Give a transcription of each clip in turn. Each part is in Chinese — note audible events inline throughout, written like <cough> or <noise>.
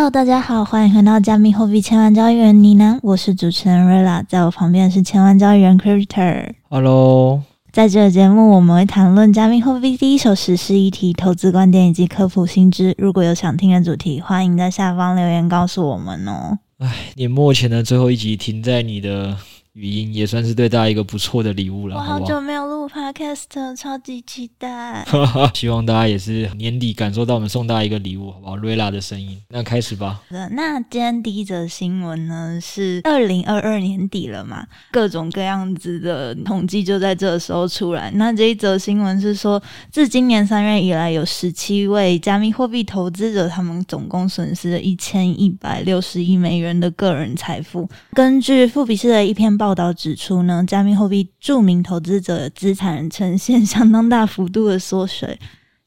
Hello，大家好，欢迎回到加密货币千万交易员呢喃，我是主持人瑞拉，在我旁边是千万交易员 Cryptor。Hello，在这个节目我们会谈论加密货币第一手实施议题、投资观点以及科普新知。如果有想听的主题，欢迎在下方留言告诉我们哦。哎，年末前的最后一集停在你的。语音也算是对大家一个不错的礼物了。我好久没有录 podcast，超级期待。<laughs> 希望大家也是年底感受到我们送大家一个礼物，好不好？瑞拉的声音，那开始吧。那今天第一则新闻呢是二零二二年底了嘛，各种各样子的统计就在这时候出来。那这一则新闻是说，自今年三月以来，有十七位加密货币投资者，他们总共损失了一千一百六十亿美元的个人财富。根据富比士的一篇。报道指出呢，加密货币著名投资者的资产呈现相当大幅度的缩水。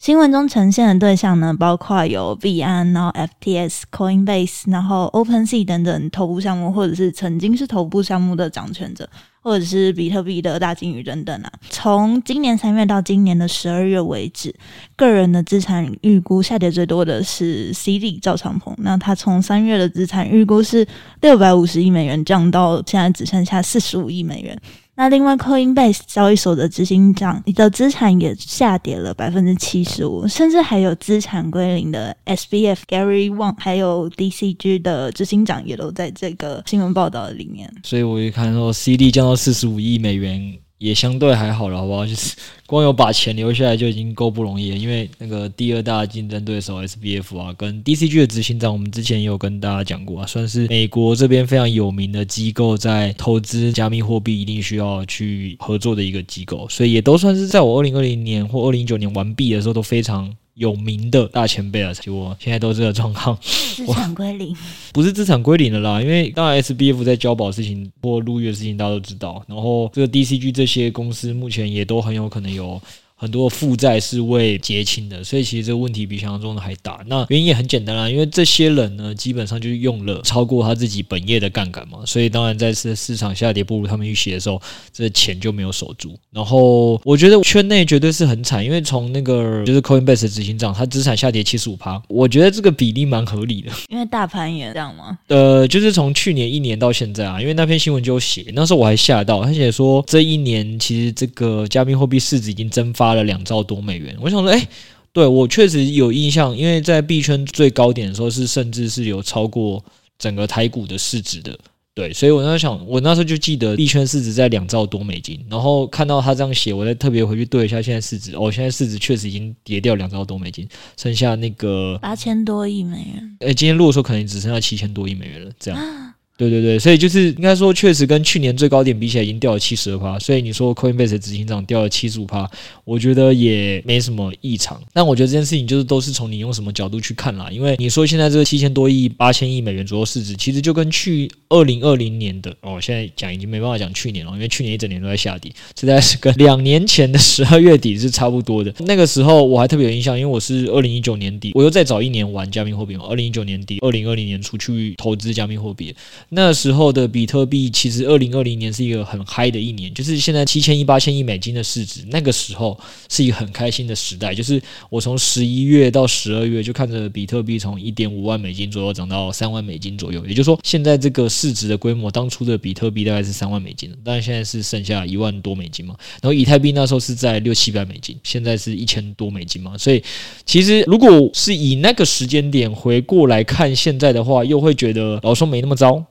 新闻中呈现的对象呢，包括有币安、然后 FTS、Coinbase、然后 OpenSea 等等头部项目，或者是曾经是头部项目的掌权者。或者是比特币的大鲸鱼等等啊，从今年三月到今年的十二月为止，个人的资产预估下跌最多的是 CD 赵长鹏，那他从三月的资产预估是六百五十亿美元，降到现在只剩下四十五亿美元。那另外，Coinbase 交易所的执行长，你的资产也下跌了百分之七十五，甚至还有资产归零的 SBF Gary Wang，还有 DCG 的执行长也都在这个新闻报道里面。所以我一看说，CD 降到四十五亿美元。也相对还好了，好不好？<laughs> 就是光有把钱留下来就已经够不容易了。因为那个第二大竞争对手 SBF 啊，跟 DCG 的执行长，我们之前也有跟大家讲过啊，算是美国这边非常有名的机构，在投资加密货币一定需要去合作的一个机构，所以也都算是在我二零二零年或二零一九年完毕的时候都非常。有名的大前辈啊，结果现在都这个状况，资产归零，不是资产归零了啦，因为当然 SBF 在交保事情或入狱的事情大家都知道，然后这个 DCG 这些公司目前也都很有可能有。很多负债是未结清的，所以其实这个问题比想象中的还大。那原因也很简单啦，因为这些人呢，基本上就是用了超过他自己本业的杠杆嘛，所以当然在市市场下跌不如他们预期的时候，这钱就没有守住。然后我觉得圈内绝对是很惨，因为从那个 <laughs> 就是 Coinbase 的执行长，他资产下跌七十五趴，我觉得这个比例蛮合理的。因为大盘也这样吗？呃，就是从去年一年到现在啊，因为那篇新闻就写，那时候我还吓到，他写说这一年其实这个加密货币市值已经蒸发了两兆多美元，我想说，哎，对，我确实有印象，因为在币圈最高点的时候是甚至是有超过整个台股的市值的，对，所以我那时候想，我那时候就记得币圈市值在两兆多美金，然后看到他这样写，我再特别回去对一下现在市值，哦，现在市值确实已经跌掉两兆多美金，剩下那个八千多亿美元，哎，今天录的时候可能只剩下七千多亿美元了，这样。<gasps> 对对对，所以就是应该说，确实跟去年最高点比起来，已经掉了七十二趴。所以你说 Coinbase 执行长掉了七十五趴，我觉得也没什么异常。但我觉得这件事情就是都是从你用什么角度去看啦。因为你说现在这个七千多亿、八千亿美元左右市值，其实就跟去二零二零年的哦，现在讲已经没办法讲去年了，因为去年一整年都在下跌，实在是跟两年前的十二月底是差不多的。那个时候我还特别有印象，因为我是二零一九年底，我又再早一年玩加密货币嘛，二零一九年底、二零二零年初去投资加密货币。那时候的比特币其实二零二零年是一个很嗨的一年，就是现在七千亿、八千亿美金的市值，那个时候是一个很开心的时代。就是我从十一月到十二月就看着比特币从一点五万美金左右涨到三万美金左右，也就是说现在这个市值的规模，当初的比特币大概是三万美金，但现在是剩下一万多美金嘛。然后以太币那时候是在六七百美金，现在是一千多美金嘛。所以其实如果是以那个时间点回过来看现在的话，又会觉得老说没那么糟。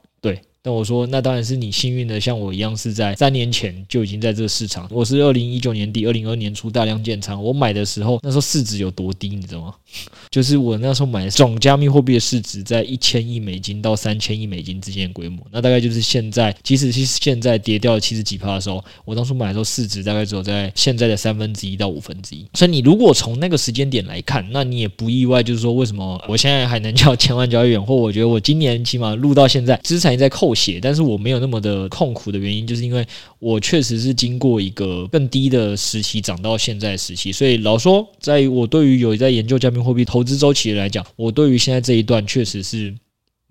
但我说，那当然是你幸运的，像我一样是在三年前就已经在这个市场。我是二零一九年底、二零二年初大量建仓，我买的时候那时候市值有多低，你知道吗？<laughs> 就是我那时候买总加密货币的市值在一千亿美金到三千亿美金之间的规模，那大概就是现在，即使是现在跌掉了七十几趴的时候，我当初买的时候市值大概只有在现在的三分之一到五分之一。所以你如果从那个时间点来看，那你也不意外，就是说为什么我现在还能叫千万交易员，或我觉得我今年起码录到现在资产也在扣。写，但是我没有那么的痛苦的原因，就是因为我确实是经过一个更低的时期涨到现在时期，所以老说，在我对于有在研究加密货币投资周期来讲，我对于现在这一段确实是。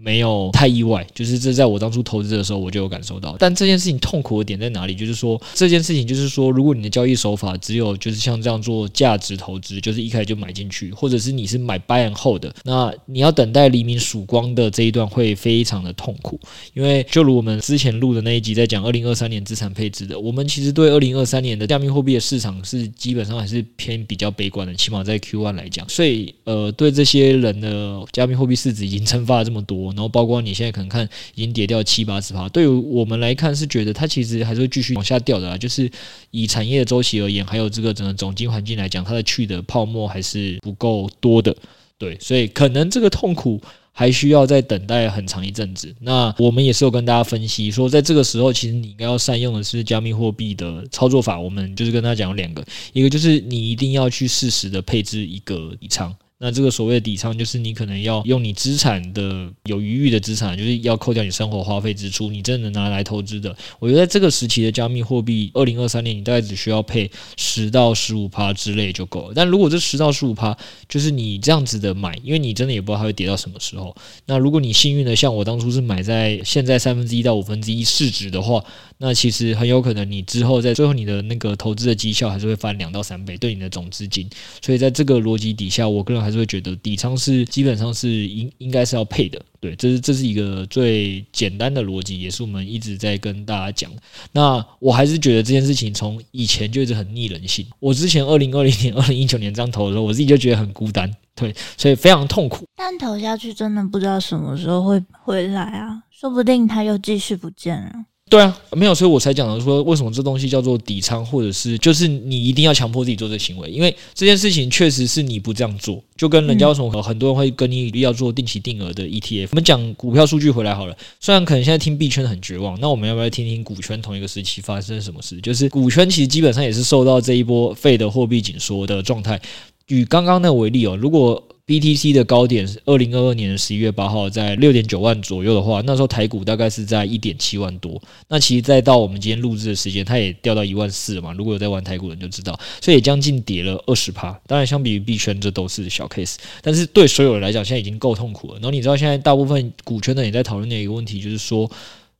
没有太意外，就是这在我当初投资的时候我就有感受到。但这件事情痛苦的点在哪里？就是说这件事情就是说，如果你的交易手法只有就是像这样做价值投资，就是一开始就买进去，或者是你是买 buy and hold 的，那你要等待黎明曙光的这一段会非常的痛苦。因为就如我们之前录的那一集在讲二零二三年资产配置的，我们其实对二零二三年的加密货币的市场是基本上还是偏比较悲观的，起码在 Q1 来讲。所以呃，对这些人的加密货币市值已经 <laughs> 蒸发了这么多。然后包括你现在可能看已经跌掉七八十趴，对于我们来看是觉得它其实还是会继续往下掉的啊。就是以产业的周期而言，还有这个整个总经环境来讲，它的去的泡沫还是不够多的。对，所以可能这个痛苦还需要再等待很长一阵子。那我们也是有跟大家分析说，在这个时候，其实你应该要善用的是加密货币的操作法。我们就是跟大家讲两个，一个就是你一定要去适时的配置一个底仓。那这个所谓的底仓，就是你可能要用你资产的有余裕的资产，就是要扣掉你生活花费支出，你真的能拿来投资的。我觉得在这个时期的加密货币，二零二三年你大概只需要配十到十五趴之类就够了。但如果这十到十五趴，就是你这样子的买，因为你真的也不知道它会跌到什么时候。那如果你幸运的像我当初是买在现在三分之一到五分之一市值的话，那其实很有可能你之后在最后你的那个投资的绩效还是会翻两到三倍，对你的总资金。所以在这个逻辑底下，我个人还是会觉得底仓是基本上是应应该是要配的，对，这是这是一个最简单的逻辑，也是我们一直在跟大家讲。那我还是觉得这件事情从以前就一直很逆人性。我之前二零二零年、二零一九年这样投的时候，我自己就觉得很孤单，对，所以非常痛苦。但投下去真的不知道什么时候会回来啊，说不定它又继续不见了。对啊，没有，所以我才讲的说，为什么这东西叫做底仓，或者是就是你一定要强迫自己做这行为，因为这件事情确实是你不这样做，就跟人家为什么很多人会跟你要做定期定额的 ETF。我们讲股票数据回来好了，虽然可能现在听币圈很绝望，那我们要不要听听股圈同一个时期发生什么事？就是股圈其实基本上也是受到这一波费的货币紧缩的状态。举刚刚那个为例哦，如果 BTC 的高点是二零二二年的十一月八号，在六点九万左右的话，那时候台股大概是在一点七万多。那其实再到我们今天录制的时间，它也掉到一万四了嘛。如果有在玩台股的人就知道，所以也将近跌了二十趴。当然，相比于币圈，这都是小 case，但是对所有人来讲，现在已经够痛苦了。然后你知道，现在大部分股圈的人也在讨论的一个问题，就是说。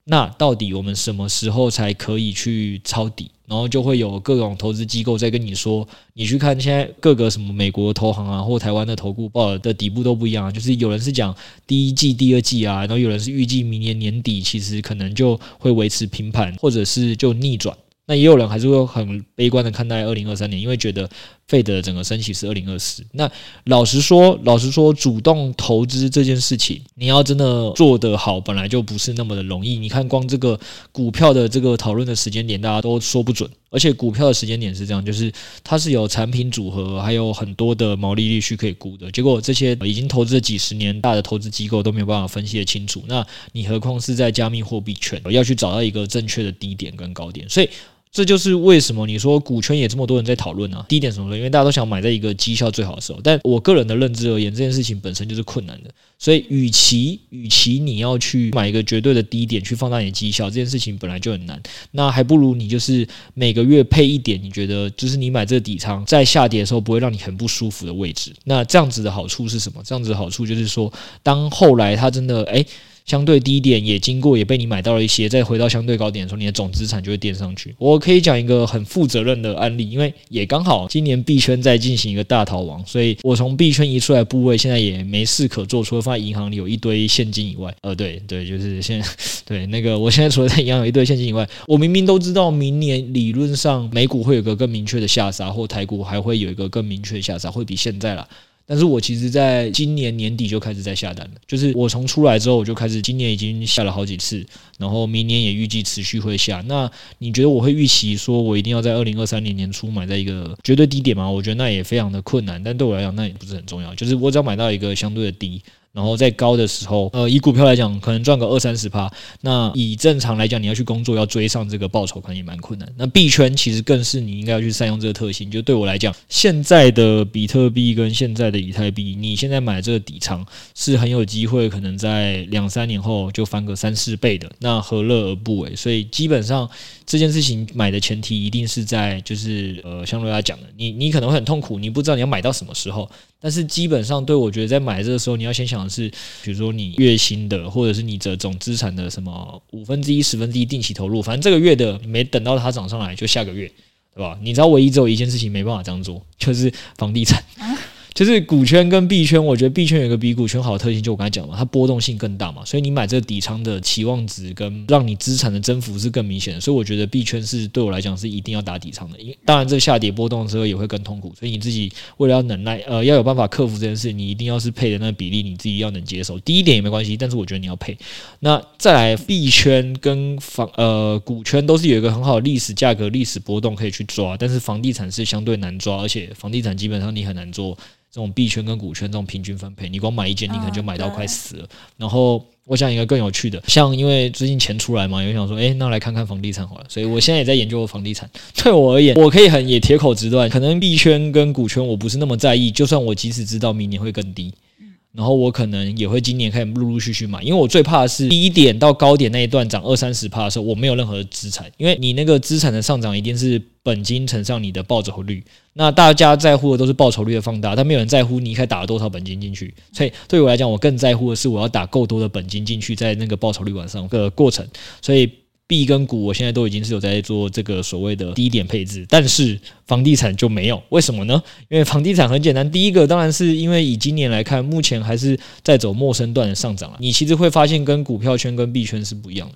那到底我们什么时候才可以去抄底？然后就会有各种投资机构在跟你说，你去看现在各个什么美国投行啊，或台湾的投顾报的底部都不一样，就是有人是讲第一季、第二季啊，然后有人是预计明年年底其实可能就会维持平盘，或者是就逆转。那也有人还是会很悲观的看待二零二三年，因为觉得。费的整个升息是二零二四。那老实说，老实说，主动投资这件事情，你要真的做得好，本来就不是那么的容易。你看，光这个股票的这个讨论的时间点，大家都说不准。而且股票的时间点是这样，就是它是有产品组合，还有很多的毛利率去可以估的。结果这些已经投资了几十年大的投资机构都没有办法分析得清楚。那你何况是在加密货币圈，要去找到一个正确的低点跟高点，所以。这就是为什么你说股圈也这么多人在讨论呢？低点什么的，因为大家都想买在一个绩效最好的时候。但我个人的认知而言，这件事情本身就是困难的。所以，与其与其你要去买一个绝对的低点去放大你的绩效，这件事情本来就很难。那还不如你就是每个月配一点，你觉得就是你买这个底仓，在下跌的时候不会让你很不舒服的位置。那这样子的好处是什么？这样子的好处就是说，当后来它真的诶。相对低点也经过，也被你买到了一些，再回到相对高点的时候，你的总资产就会垫上去。我可以讲一个很负责任的案例，因为也刚好今年币圈在进行一个大逃亡，所以我从币圈移出来部位，现在也没事可做，除了放在银行里有一堆现金以外。呃，对对，就是现对那个，<laughs> 我现在除了在银行有一堆现金以外，我明明都知道明年理论上美股会有个更明确的下杀，或台股还会有一个更明确的下杀，会比现在啦。但是我其实在今年年底就开始在下单了，就是我从出来之后我就开始，今年已经下了好几次，然后明年也预计持续会下。那你觉得我会预期说我一定要在二零二三年年初买在一个绝对低点吗？我觉得那也非常的困难，但对我来讲那也不是很重要，就是我只要买到一个相对的低。然后在高的时候，呃，以股票来讲，可能赚个二三十趴。那以正常来讲，你要去工作，要追上这个报酬，可能也蛮困难。那币圈其实更是你应该要去善用这个特性。就对我来讲，现在的比特币跟现在的以太币，你现在买这个底仓是很有机会，可能在两三年后就翻个三四倍的。那何乐而不为？所以基本上这件事情买的前提一定是在，就是呃，像瑞亚讲的，你你可能会很痛苦，你不知道你要买到什么时候。但是基本上，对我觉得在买这个时候，你要先想的是，比如说你月薪的，或者是你的总资产的什么五分之一、十分之一定期投入，反正这个月的没等到它涨上来，就下个月，对吧？你知道，唯一只有一件事情没办法这样做，就是房地产。就是股圈跟币圈，我觉得币圈有一个比股圈好的特性，就我刚才讲嘛，它波动性更大嘛，所以你买这个底仓的期望值跟让你资产的增幅是更明显的，所以我觉得币圈是对我来讲是一定要打底仓的。因当然这下跌波动的时候也会更痛苦，所以你自己为了要能耐，呃，要有办法克服这件事，你一定要是配的那个比例，你自己要能接受。低一点也没关系，但是我觉得你要配。那再来币圈跟房呃股圈都是有一个很好的历史价格、历史波动可以去抓，但是房地产是相对难抓，而且房地产基本上你很难做。这种币圈跟股圈这种平均分配，你光买一件，你可能就买到快死了。然后我想一个更有趣的，像因为最近钱出来嘛，有想说，诶，那来看看房地产好了。所以我现在也在研究房地产。对我而言，我可以很也铁口直断，可能币圈跟股圈我不是那么在意。就算我即使知道明年会更低，然后我可能也会今年开始陆陆续续买，因为我最怕的是低点到高点那一段涨二三十趴的时候，我没有任何资产，因为你那个资产的上涨一定是。本金乘上你的报酬率，那大家在乎的都是报酬率的放大，但没有人在乎你一开始打了多少本金进去。所以对我来讲，我更在乎的是我要打够多的本金进去，在那个报酬率往上的过程。所以币跟股，我现在都已经是有在做这个所谓的低点配置，但是房地产就没有。为什么呢？因为房地产很简单，第一个当然是因为以今年来看，目前还是在走陌生段的上涨了。你其实会发现，跟股票圈跟币圈是不一样的。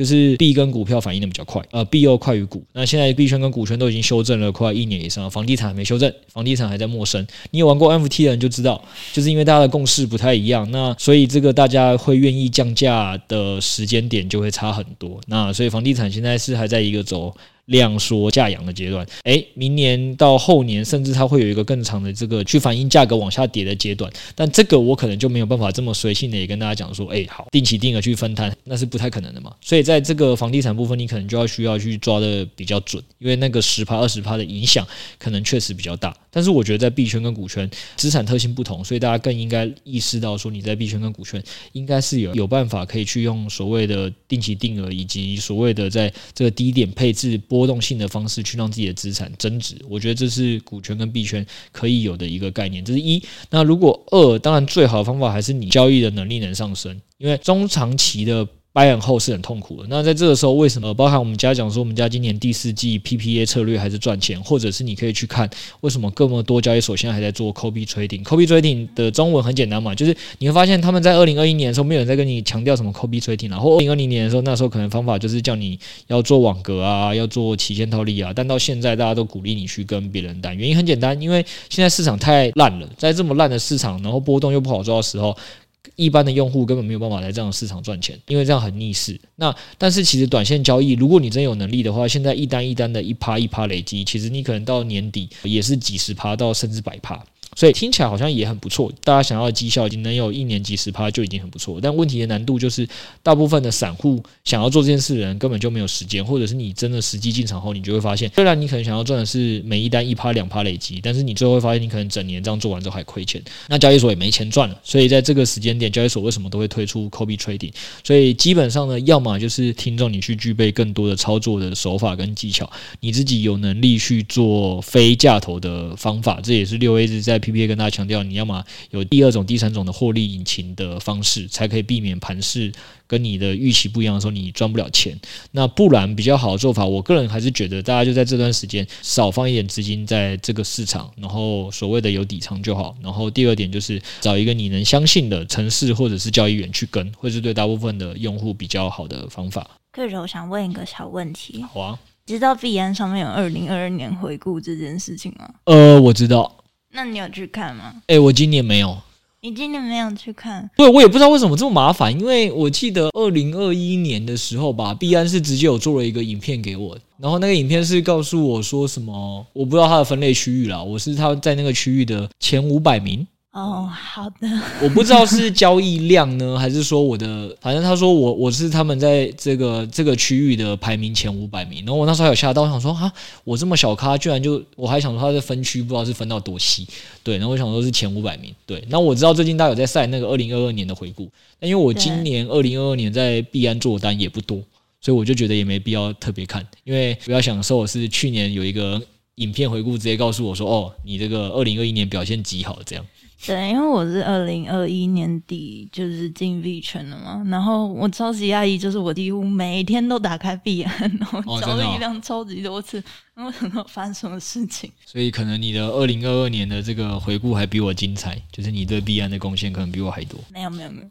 就是币跟股票反应的比较快，呃，币又快于股。那现在币圈跟股权都已经修正了快一年以上，房地产没修正，房地产还在陌生。你有玩过 NFT 的人就知道，就是因为大家的共识不太一样，那所以这个大家会愿意降价的时间点就会差很多。那所以房地产现在是还在一个走。量缩价扬的阶段，诶，明年到后年，甚至它会有一个更长的这个去反映价格往下跌的阶段，但这个我可能就没有办法这么随性的也跟大家讲说，诶，好，定期定额去分摊，那是不太可能的嘛。所以在这个房地产部分，你可能就要需要去抓的比较准，因为那个十趴二十趴的影响可能确实比较大。但是我觉得在币圈跟股圈资产特性不同，所以大家更应该意识到说，你在币圈跟股圈应该是有有办法可以去用所谓的定期定额以及所谓的在这个低点配置波波动性的方式去让自己的资产增值，我觉得这是股权跟币圈可以有的一个概念。这是一。那如果二，当然最好的方法还是你交易的能力能上升，因为中长期的。掰很厚是很痛苦的。那在这个时候，为什么包含我们家讲说，我们家今年第四季 PPA 策略还是赚钱，或者是你可以去看为什么这么多交易所现在还在做 copy trading。copy trading 的中文很简单嘛，就是你会发现他们在二零二一年的时候，没有人在跟你强调什么 copy trading，然后二零二零年的时候，那时候可能方法就是叫你要做网格啊，要做期限套利啊，但到现在大家都鼓励你去跟别人单，原因很简单，因为现在市场太烂了，在这么烂的市场，然后波动又不好抓的时候。一般的用户根本没有办法在这样的市场赚钱，因为这样很逆势。那但是其实短线交易，如果你真有能力的话，现在一单一单的一趴一趴累积，其实你可能到年底也是几十趴到甚至百趴。所以听起来好像也很不错，大家想要的绩效已经能有一年几十趴就已经很不错。但问题的难度就是，大部分的散户想要做这件事的人根本就没有时间，或者是你真的实际进场后，你就会发现，虽然你可能想要赚的是每一单一趴两趴累积，但是你最后会发现，你可能整年这样做完之后还亏钱，那交易所也没钱赚了。所以在这个时间点，交易所为什么都会推出 COBETRADING 所以基本上呢，要么就是听众你去具备更多的操作的手法跟技巧，你自己有能力去做非价投的方法，这也是六 A 是在。PPA 跟大家强调，你要么有第二种、第三种的获利引擎的方式，才可以避免盘势跟你的预期不一样的时候，你赚不了钱。那不然比较好的做法，我个人还是觉得大家就在这段时间少放一点资金在这个市场，然后所谓的有底仓就好。然后第二点就是找一个你能相信的城市或者是交易员去跟，会是对大部分的用户比较好的方法。可是我想问一个小问题，好啊，知道币安上面有二零二二年回顾这件事情吗？呃，我知道。那你有去看吗？哎、欸，我今年没有。你今年没有去看？对，我也不知道为什么这么麻烦，因为我记得二零二一年的时候吧，币安是直接有做了一个影片给我，然后那个影片是告诉我说什么，我不知道它的分类区域啦，我是他在那个区域的前五百名。哦，好的。我不知道是交易量呢，<laughs> 还是说我的，反正他说我我是他们在这个这个区域的排名前五百名。然后我那时候还有吓到，我想说啊，我这么小咖，居然就我还想说他的分区不知道是分到多细。对，然后我想说是前五百名。对，那我知道最近大家有在晒那个二零二二年的回顾，但因为我今年二零二二年在币安做单也不多，所以我就觉得也没必要特别看，因为不要想说我是去年有一个影片回顾，直接告诉我说哦，你这个二零二一年表现极好这样。对，因为我是二零二一年底就是进币圈的嘛，然后我超级压抑，就是我几乎每天都打开币安，然后交易量超级多次，然后想到发生什么事情。<laughs> 所以可能你的二零二二年的这个回顾还比我精彩，就是你对币安的贡献可能比我还多。没有没有没有。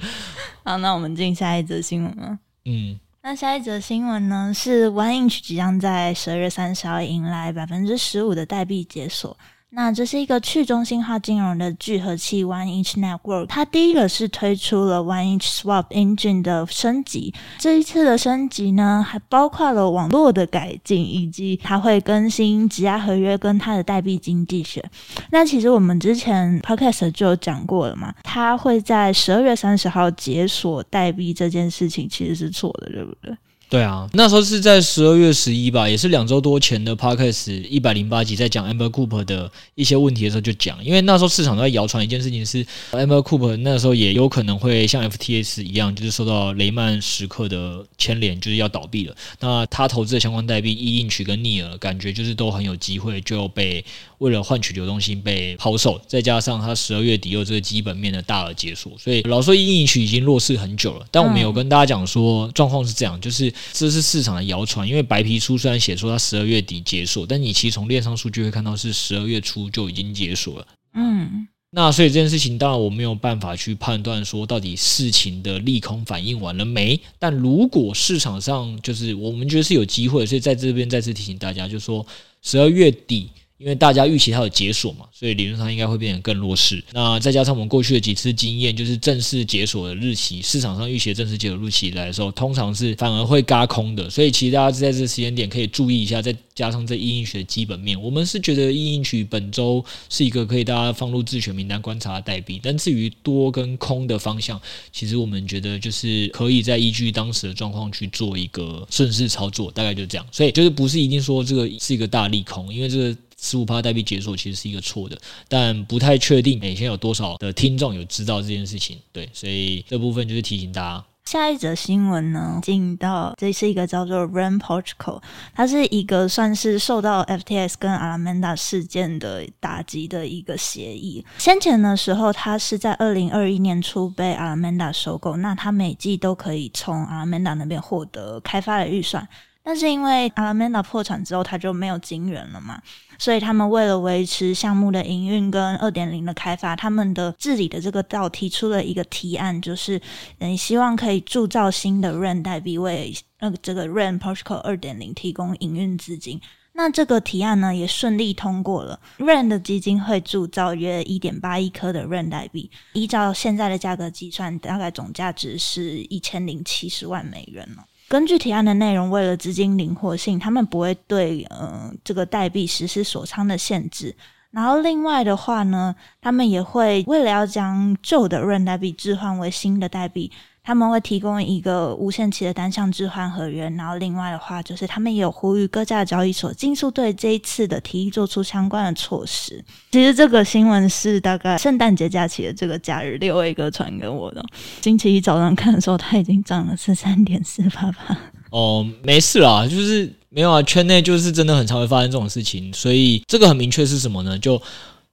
<laughs> 好，那我们进下一则新闻了。嗯，那下一则新闻呢是 One Inch 即将在十二月三十号迎来百分之十五的代币解锁。那这是一个去中心化金融的聚合器 Oneinch Network，它第一个是推出了 Oneinch Swap Engine 的升级，这一次的升级呢，还包括了网络的改进，以及它会更新质押合约跟它的代币经济学。那其实我们之前 Podcast 就有讲过了嘛，它会在十二月三十号解锁代币这件事情其实是错的，对不对？对啊，那时候是在十二月十一吧，也是两周多前的 Podcast 一百零八集，在讲 Amber Cooper 的一些问题的时候就讲，因为那时候市场都在谣传一件事情是 Amber Cooper 那时候也有可能会像 FTS 一样，就是受到雷曼时刻的牵连，就是要倒闭了。那他投资的相关代币 1inch 跟 Near 感觉就是都很有机会就被为了换取流动性被抛售，再加上他十二月底又这个基本面的大额解锁，所以老说 1inch 已经弱势很久了。但我们有跟大家讲说，状况是这样，就是。这是市场的谣传，因为白皮书虽然写说它十二月底解锁，但你其实从链上数据会看到是十二月初就已经解锁了。嗯，那所以这件事情当然我没有办法去判断说到底事情的利空反应完了没。但如果市场上就是我们觉得是有机会，所以在这边再次提醒大家，就是说十二月底。因为大家预期它有解锁嘛，所以理论上应该会变得更弱势。那再加上我们过去的几次经验，就是正式解锁的日期，市场上预期的正式解锁日期来的时候，通常是反而会嘎空的。所以其实大家在这个时间点可以注意一下，再加上这 1inch 的基本面，我们是觉得 1inch 本周是一个可以大家放入自选名单观察的代币。但至于多跟空的方向，其实我们觉得就是可以再依据当时的状况去做一个顺势操作，大概就这样。所以就是不是一定说这个是一个大利空，因为这个。十五趴代币解锁其实是一个错的，但不太确定。每天有多少的听众有知道这件事情？对，所以这部分就是提醒大家。下一则新闻呢，进到这是一个叫做 Ren Protocol，它是一个算是受到 FTX 跟 Alameda 事件的打击的一个协议。先前的时候，它是在二零二一年初被 Alameda 收购，那它每季都可以从 Alameda 那边获得开发的预算。但是因为 Alameda 破产之后，它就没有金援了嘛，所以他们为了维持项目的营运跟二点零的开发，他们的治理的这个道提出了一个提案，就是嗯，希望可以铸造新的 Ren 代币为那个这个 Ren Protocol 二点零提供营运资金。那这个提案呢也顺利通过了，Ren 的基金会铸造约一点八亿颗的 Ren 代币，依照现在的价格计算，大概总价值是一千零七十万美元了。根据提案的内容，为了资金灵活性，他们不会对呃这个代币实施锁仓的限制。然后另外的话呢，他们也会为了要将旧的润代币置换为新的代币。他们会提供一个无限期的单向置换合约，然后另外的话就是他们也有呼吁各家交易所尽速对这一次的提议做出相关的措施。其实这个新闻是大概圣诞节假期的这个假日六位哥传给我的，星期一早上看的时候，它已经涨了十三点四八八。哦，没事啦，就是没有啊，圈内就是真的很常会发生这种事情，所以这个很明确是什么呢？就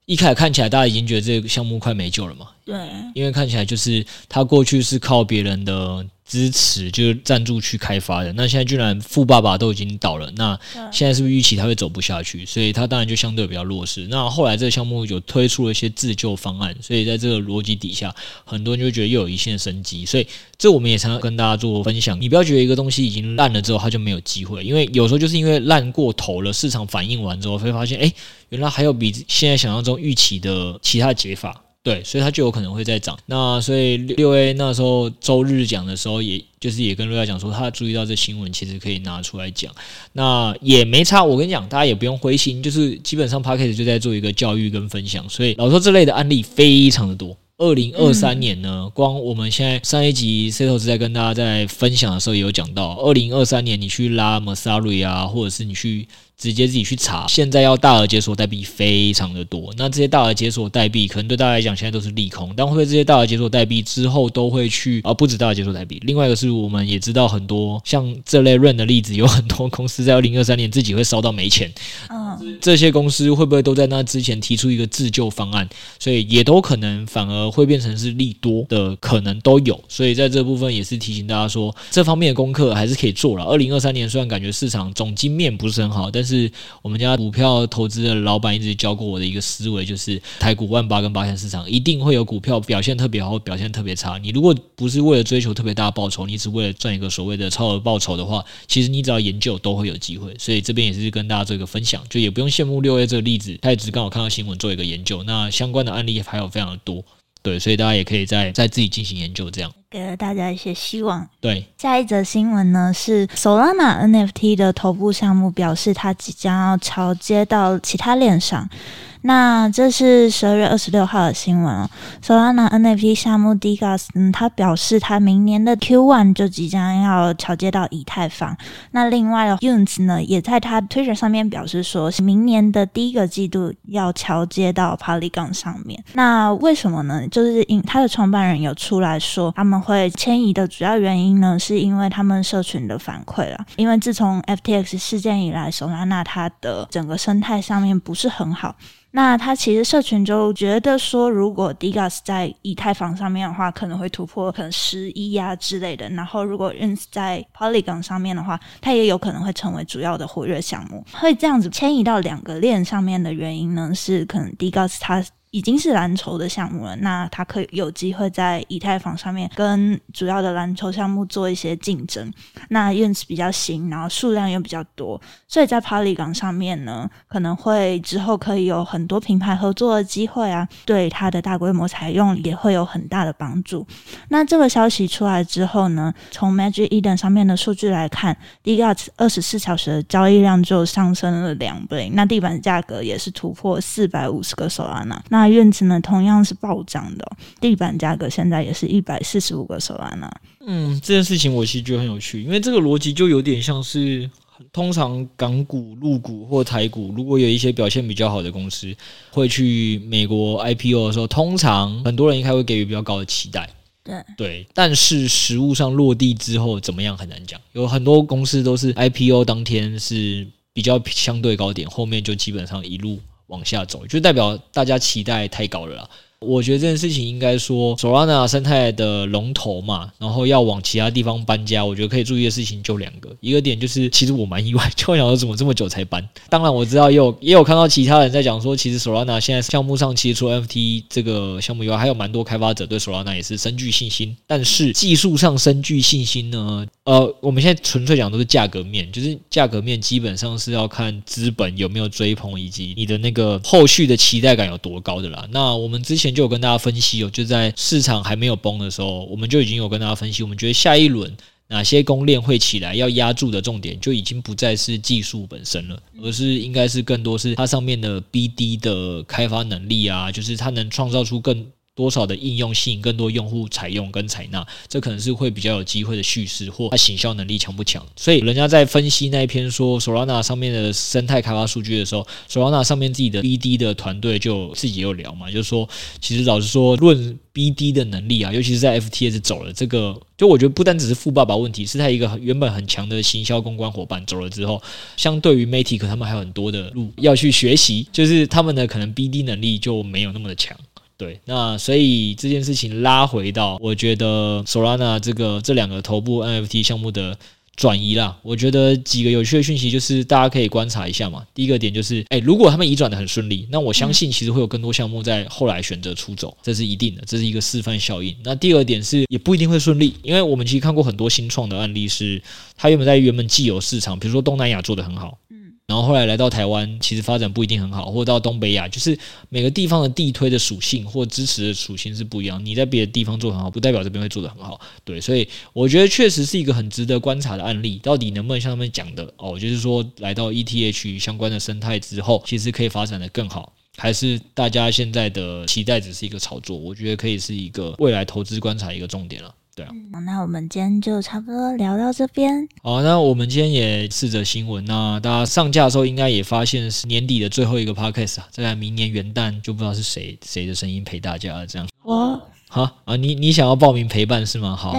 一开始看起来，大家已经觉得这个项目快没救了嘛？对，因为看起来就是他过去是靠别人的支持，就是赞助去开发的。那现在居然富爸爸都已经倒了，那现在是不是预期他会走不下去？所以他当然就相对比较弱势。那后来这个项目有推出了一些自救方案，所以在这个逻辑底下，很多人就会觉得又有一线生机。所以这我们也常常跟大家做分享。你不要觉得一个东西已经烂了之后，它就没有机会，因为有时候就是因为烂过头了，市场反应完之后会发现，哎，原来还有比现在想象中预期的其他解法。对，所以它就有可能会再涨。那所以六 A 那时候周日讲的时候也，就是也跟瑞亚讲说，他注意到这新闻，其实可以拿出来讲。那也没差，我跟你讲，大家也不用灰心，就是基本上 Podcast 就在做一个教育跟分享。所以老实说这类的案例非常的多。二零二三年呢，嗯、光我们现在上一集 C 投资在跟大家在分享的时候也有讲到，二零二三年你去拉 Messari 啊，或者是你去。直接自己去查，现在要大额解锁代币非常的多，那这些大额解锁代币可能对大家来讲现在都是利空，但会不会这些大额解锁代币之后都会去啊？不止大额解锁代币，另外一个是我们也知道很多像这类 run 的例子，有很多公司在二零二三年自己会烧到没钱，嗯，这些公司会不会都在那之前提出一个自救方案？所以也都可能反而会变成是利多的可能都有，所以在这部分也是提醒大家说，这方面的功课还是可以做了。二零二三年虽然感觉市场总经面不是很好，但是是我们家股票投资的老板一直教过我的一个思维，就是台股万八跟八千市场一定会有股票表现特别好，或表现特别差。你如果不是为了追求特别大的报酬，你只为了赚一个所谓的超额报酬的话，其实你只要研究都会有机会。所以这边也是跟大家做一个分享，就也不用羡慕六 A 这个例子，他也只是刚好看到新闻做一个研究。那相关的案例还有非常的多，对，所以大家也可以再再自己进行研究，这样。给了大家一些希望。对，下一则新闻呢是 Solana NFT 的头部项目表示，它即将要桥接到其他链上。那这是十二月二十六号的新闻哦。Solana NFT 项目 DeGas，嗯，他表示他明年的 Q1 就即将要桥接到以太坊。那另外 Yuns 呢，也在他 Twitter 上面表示说，明年的第一个季度要桥接到 Polygon 上面。那为什么呢？就是因他的创办人有出来说，他们会迁移的主要原因呢，是因为他们社群的反馈了。因为自从 FTX 事件以来，Solana 它的整个生态上面不是很好。那他其实社群就觉得说，如果 DeGas 在以太坊上面的话，可能会突破可能十一呀之类的。然后如果 Yuns 在 Polygon 上面的话，它也有可能会成为主要的活跃项目。会这样子迁移到两个链上面的原因呢，是可能 DeGas 它。已经是蓝筹的项目了，那它可以有机会在以太坊上面跟主要的蓝筹项目做一些竞争。那 Yuns 比较新，然后数量又比较多，所以在 Polygon 上面呢，可能会之后可以有很多品牌合作的机会啊，对它的大规模采用也会有很大的帮助。那这个消息出来之后呢，从 Magic Eden 上面的数据来看，DEX 二十四小时的交易量就上升了两倍，那地板价格也是突破四百五十个 Solana。那 Yuns 呢，同样是暴涨的，地板价格现在也是一百四十五个 Solana。嗯，这件事情我其实觉得很有趣，因为这个逻辑就有点像是，通常港股、陆股或台股，如果有一些表现比较好的公司会去美国 IPO 的时候，通常很多人应该会给予比较高的期待。对对，但是实物上落地之后怎么样很难讲，有很多公司都是 IPO 当天是比较相对高点，后面就基本上一路。往下走，就代表大家期待太高了。我觉得这件事情应该说，Solana 生态的龙头嘛，然后要往其他地方搬家，我觉得可以注意的事情就两个。一个点就是，其实我蛮意外，<laughs> 就想说怎么这么久才搬。当然我知道也有也有看到其他人在讲说，其实 Solana 现在项目上其实除了 FT 这个项目以外，还有蛮多开发者对 Solana 也是深具信心。但是技术上深具信心呢？呃，我们现在纯粹讲都是价格面，就是价格面基本上是要看资本有没有追捧，以及你的那个后续的期待感有多高的啦。那我们之前。就有跟大家分析哦，就在市场还没有崩的时候，我们就已经有跟大家分析，我们觉得下一轮哪些公链会起来，要压住的重点就已经不再是技术本身了，而是应该是更多是它上面的 BD 的开发能力啊，就是它能创造出更。多少的应用性，更多用户采用跟采纳，这可能是会比较有机会的叙事，或它行销能力强不强。所以人家在分析那一篇说 Solana 上面的生态开发数据的时候，Solana 上面自己的 BD 的团队就自己有聊嘛，就是说，其实老实说，论 BD 的能力啊，尤其是在 FTS 走了这个，就我觉得不单只是富爸爸问题，是他一个原本很强的行销公关伙伴走了之后，相对于 Matic 他们还有很多的路要去学习，就是他们的可能 BD 能力就没有那么的强。对，那所以这件事情拉回到，我觉得 Solana 这个这两个头部 NFT 项目的。转移啦，我觉得几个有趣的讯息就是大家可以观察一下嘛。第一个点就是，诶，如果他们移转的很顺利，那我相信其实会有更多项目在后来选择出走，这是一定的，这是一个示范效应。那第二点是，也不一定会顺利，因为我们其实看过很多新创的案例是，是它原本在原本既有市场，比如说东南亚做的很好。然后后来来到台湾，其实发展不一定很好，或到东北亚，就是每个地方的地推的属性或支持的属性是不一样。你在别的地方做很好，不代表这边会做得很好。对，所以我觉得确实是一个很值得观察的案例。到底能不能像他们讲的哦，就是说来到 ETH 相关的生态之后，其实可以发展的更好，还是大家现在的期待只是一个炒作？我觉得可以是一个未来投资观察一个重点了。对啊，嗯，那我们今天就差不多聊到这边。好，那我们今天也试着新闻，那大家上架的时候应该也发现是年底的最后一个 podcast 啊，在明年元旦就不知道是谁谁的声音陪大家这样。我好啊，你你想要报名陪伴是吗？好，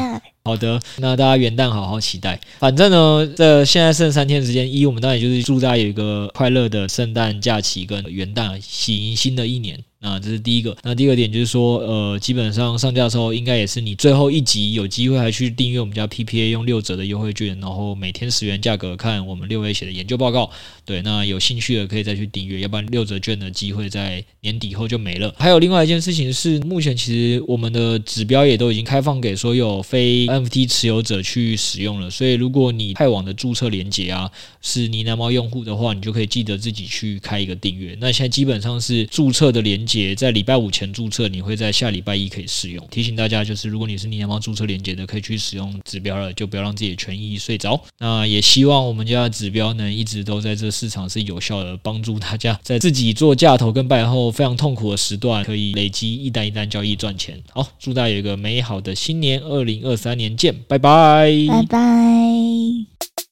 好的，那大家元旦好好期待。反正呢，这现在剩三天时间，一我们当然就是祝大家有一个快乐的圣诞假期跟元旦，喜迎新的一年。那这是第一个，那第二点就是说，呃，基本上上架的时候，应该也是你最后一集有机会还去订阅我们家 PPA，用六折的优惠券，然后每天十元价格看我们六 A 写的研究报告。对，那有兴趣的可以再去订阅，要不然六折券的机会在年底后就没了。还有另外一件事情是，目前其实我们的指标也都已经开放给所有非 NFT 持有者去使用了，所以如果你派网的注册连接啊是呢喃猫用户的话，你就可以记得自己去开一个订阅。那现在基本上是注册的连结在礼拜五前注册，你会在下礼拜一可以试用。提醒大家，就是如果你是呢喃猫注册连接的，可以去使用指标了，就不要让自己的权益睡着。那也希望我们家的指标能一直都在这。市场是有效的，帮助大家在自己做价投跟败后非常痛苦的时段，可以累积一单一单交易赚钱。好，祝大家有一个美好的新年，二零二三年见，拜拜，拜拜。